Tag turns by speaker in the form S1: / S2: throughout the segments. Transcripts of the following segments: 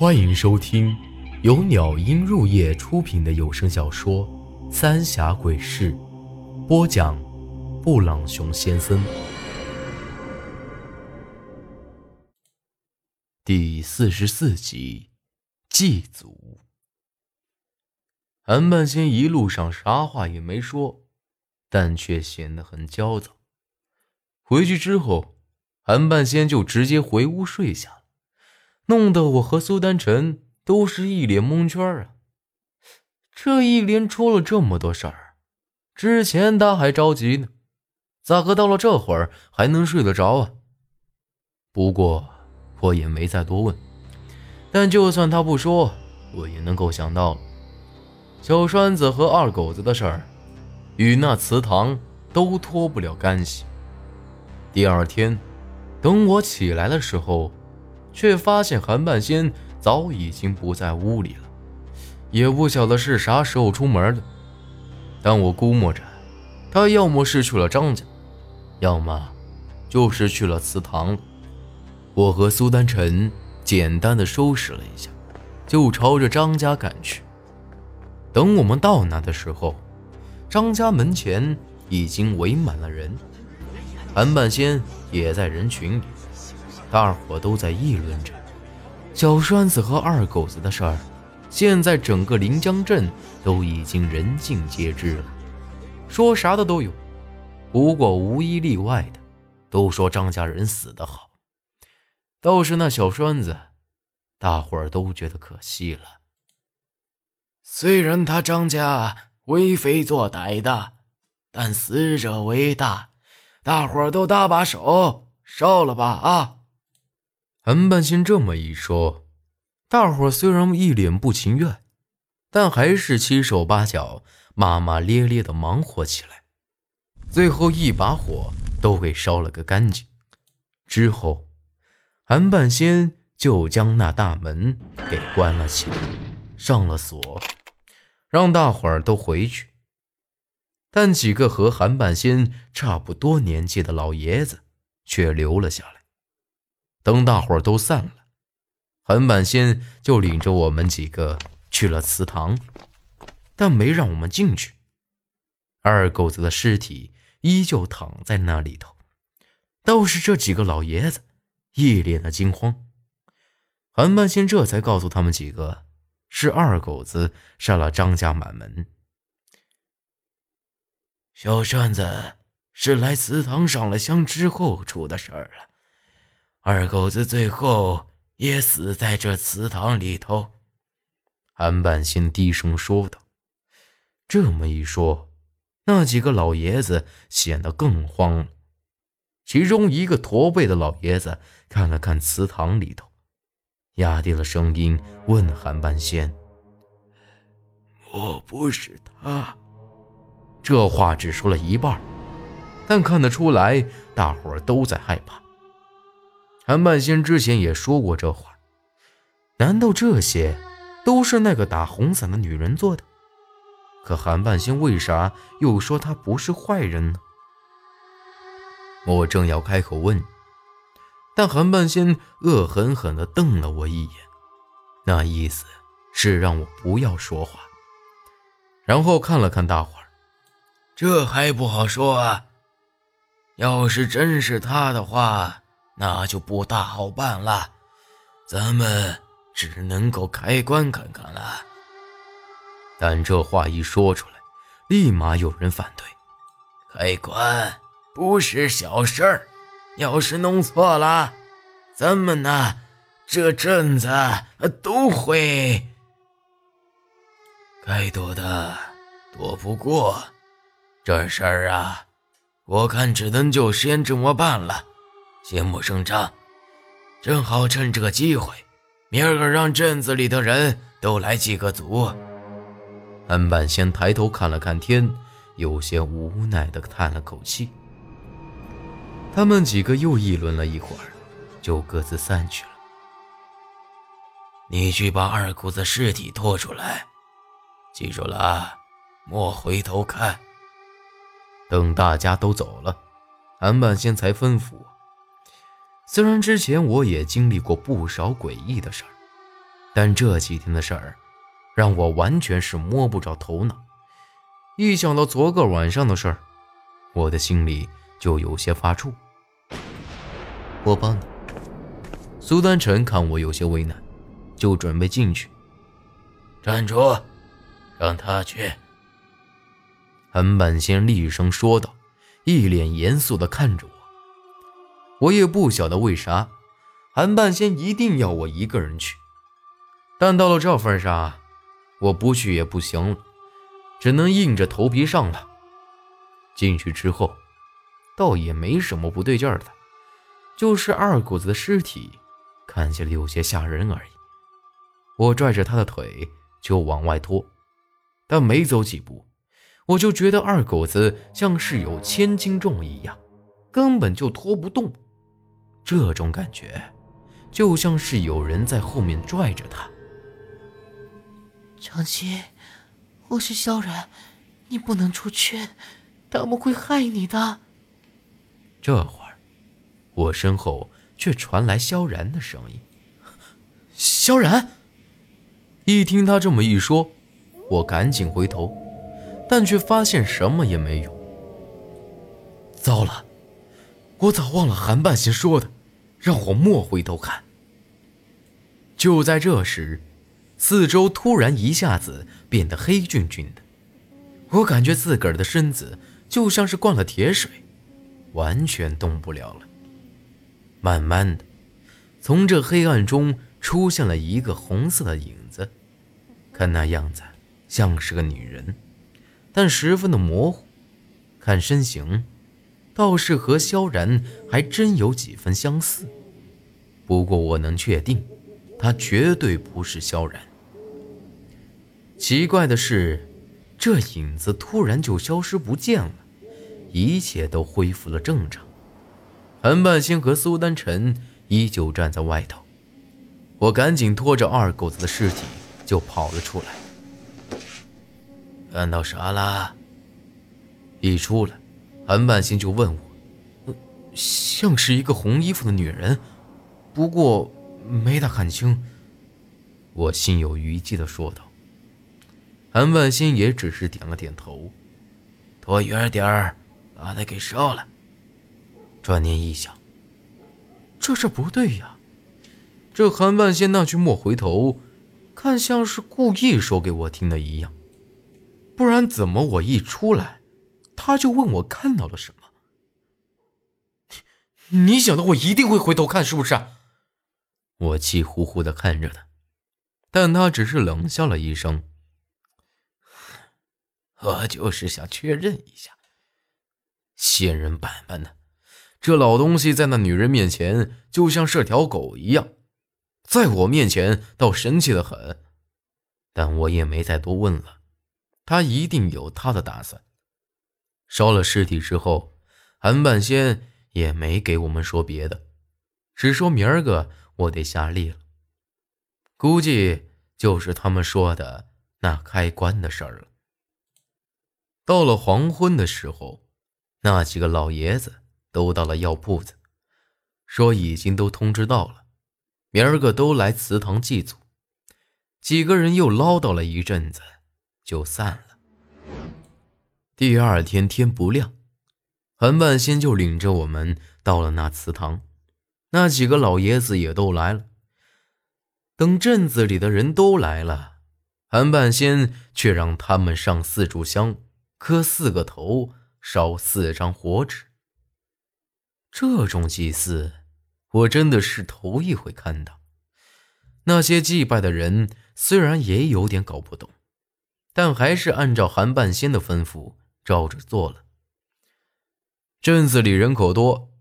S1: 欢迎收听由鸟音入夜出品的有声小说《三峡鬼事》，播讲：布朗熊先生。第四十四集，祭祖。韩半仙一路上啥话也没说，但却显得很焦躁。回去之后，韩半仙就直接回屋睡下了。弄得我和苏丹晨都是一脸蒙圈啊！这一连出了这么多事儿，之前他还着急呢，咋个到了这会儿还能睡得着啊？不过我也没再多问。但就算他不说，我也能够想到了，小栓子和二狗子的事儿，与那祠堂都脱不了干系。第二天，等我起来的时候。却发现韩半仙早已经不在屋里了，也不晓得是啥时候出门的。但我估摸着，他要么是去了张家，要么就是去了祠堂了。我和苏丹晨简单的收拾了一下，就朝着张家赶去。等我们到那的时候，张家门前已经围满了人，韩半仙也在人群里。大伙都在议论着小栓子和二狗子的事儿，现在整个临江镇都已经人尽皆知了，说啥的都有，不过无一例外的都说张家人死得好，倒是那小栓子，大伙儿都觉得可惜了。
S2: 虽然他张家为非作歹的，但死者为大，大伙儿都搭把手，烧了吧啊！
S1: 韩半仙这么一说，大伙虽然一脸不情愿，但还是七手八脚、骂骂咧咧的忙活起来。最后一把火都给烧了个干净。之后，韩半仙就将那大门给关了起来，上了锁，让大伙儿都回去。但几个和韩半仙差不多年纪的老爷子却留了下来。等大伙儿都散了，韩半仙就领着我们几个去了祠堂，但没让我们进去。二狗子的尸体依旧躺在那里头，倒是这几个老爷子一脸的惊慌。韩半仙这才告诉他们几个，是二狗子杀了张家满门。
S2: 小栓子是来祠堂上了香之后出的事儿了。二狗子最后也死在这祠堂里头。
S1: 韩半仙低声说道：“这么一说，那几个老爷子显得更慌了。其中一个驼背的老爷子看了看祠堂里头，压低了声音问韩半仙：‘
S2: 莫不是他？’
S1: 这话只说了一半，但看得出来，大伙儿都在害怕。”韩半仙之前也说过这话，难道这些都是那个打红伞的女人做的？可韩半仙为啥又说她不是坏人呢？我正要开口问，但韩半仙恶狠狠地瞪了我一眼，那意思是让我不要说话。然后看了看大伙儿，
S2: 这还不好说啊。要是真是他的话。那就不大好办了，咱们只能够开棺看看了。
S1: 但这话一说出来，立马有人反对：
S2: 开棺不是小事儿，要是弄错了，咱们呢这阵子都会该躲的躲不过。这事儿啊，我看只能就先这么办了。先莫声张，正好趁这个机会，明儿个让镇子里的人都来祭个祖。
S1: 安半仙抬头看了看天，有些无奈地叹了口气。他们几个又议论了一会儿，就各自散去了。
S2: 你去把二姑子尸体拖出来，记住了，莫回头看。
S1: 等大家都走了，安半仙才吩咐。虽然之前我也经历过不少诡异的事儿，但这几天的事儿，让我完全是摸不着头脑。一想到昨个晚上的事儿，我的心里就有些发怵。我帮你。苏丹臣看我有些为难，就准备进去。
S2: 站住，让他去。
S1: 韩半仙厉声说道，一脸严肃地看着。我也不晓得为啥，韩半仙一定要我一个人去。但到了这份上，我不去也不行了，只能硬着头皮上了。进去之后，倒也没什么不对劲儿的，就是二狗子的尸体看起来有些吓人而已。我拽着他的腿就往外拖，但没走几步，我就觉得二狗子像是有千斤重一样，根本就拖不动。这种感觉，就像是有人在后面拽着他。
S3: 长青，我是萧然，你不能出去，他们会害你的。
S1: 这会儿，我身后却传来萧然的声音。萧然，一听他这么一说，我赶紧回头，但却发现什么也没有。糟了！我早忘了韩半仙说的，让我莫回头看。就在这时，四周突然一下子变得黑黢黢的，我感觉自个儿的身子就像是灌了铁水，完全动不了了。慢慢的，从这黑暗中出现了一个红色的影子，看那样子像是个女人，但十分的模糊，看身形。倒是和萧然还真有几分相似，不过我能确定，他绝对不是萧然。奇怪的是，这影子突然就消失不见了，一切都恢复了正常。韩半仙和苏丹晨依旧站在外头，我赶紧拖着二狗子的尸体就跑了出来。
S2: 看到啥了？
S1: 一出来。韩半仙就问我：“像是一个红衣服的女人，不过没大看清。”我心有余悸的说道。韩半仙也只是点了点头：“
S2: 躲远点儿，把他给烧了。”
S1: 转念一想，这事不对呀，这韩半仙那句莫回头，看像是故意说给我听的一样，不然怎么我一出来？他就问我看到了什么？你想的我一定会回头看，是不是？我气呼呼的看着他，但他只是冷笑了一声：“
S2: 我就是想确认一下。”
S1: 仙人板板的，这老东西在那女人面前就像是条狗一样，在我面前倒神气的很。但我也没再多问了，他一定有他的打算。烧了尸体之后，韩半仙也没给我们说别的，只说明儿个我得下力了。估计就是他们说的那开棺的事儿了。到了黄昏的时候，那几个老爷子都到了药铺子，说已经都通知到了，明儿个都来祠堂祭祖。几个人又唠叨了一阵子，就散了。第二天天不亮，韩半仙就领着我们到了那祠堂，那几个老爷子也都来了。等镇子里的人都来了，韩半仙却让他们上四炷香，磕四个头，烧四张火纸。这种祭祀，我真的是头一回看到。那些祭拜的人虽然也有点搞不懂，但还是按照韩半仙的吩咐。照着做了。镇子里人口多，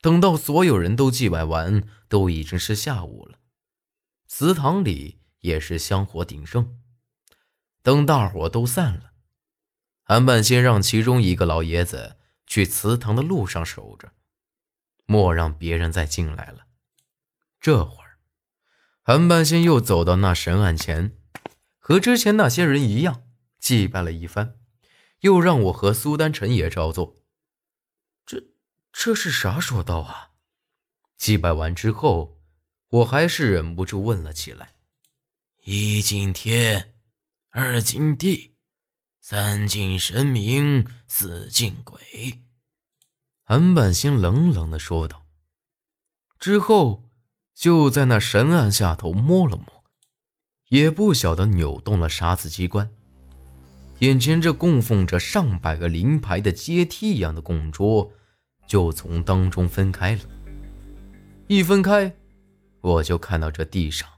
S1: 等到所有人都祭拜完，都已经是下午了。祠堂里也是香火鼎盛。等大伙都散了，韩半仙让其中一个老爷子去祠堂的路上守着，莫让别人再进来了。这会儿，韩半仙又走到那神案前，和之前那些人一样，祭拜了一番。又让我和苏丹臣也照做，这这是啥说道啊？祭拜完之后，我还是忍不住问了起来。
S2: 一敬天，二敬地，三敬神明，四敬鬼。
S1: 韩半仙冷冷的说道。之后，就在那神案下头摸了摸，也不晓得扭动了啥子机关，眼前这供奉着上百个灵牌的阶梯一样的供桌，就从当中分开了。一分开，我就看到这地上。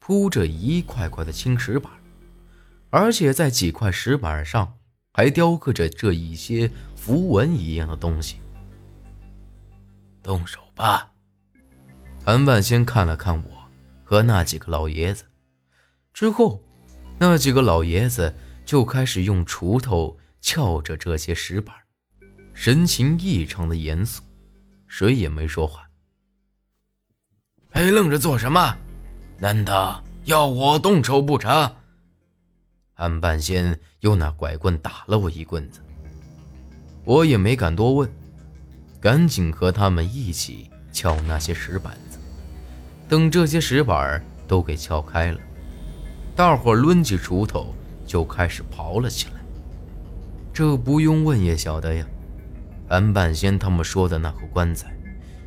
S1: 铺着一块块的青石板，而且在几块石板上还雕刻着这一些符文一样的东西。
S2: 动手吧！
S1: 韩万先看了看我和那几个老爷子，之后，那几个老爷子就开始用锄头撬着这些石板，神情异常的严肃，谁也没说话。
S2: 还愣着做什么？难道要我动手不成？
S1: 韩半仙又拿拐棍打了我一棍子，我也没敢多问，赶紧和他们一起撬那些石板子。等这些石板都给撬开了，大伙抡起锄头就开始刨了起来。这不用问也晓得呀，韩半仙他们说的那口棺材，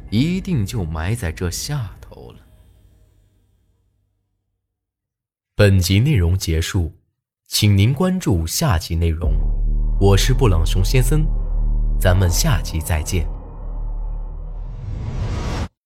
S1: 一定就埋在这下头了。本集内容结束，请您关注下集内容。我是布朗熊先生，咱们下集再见。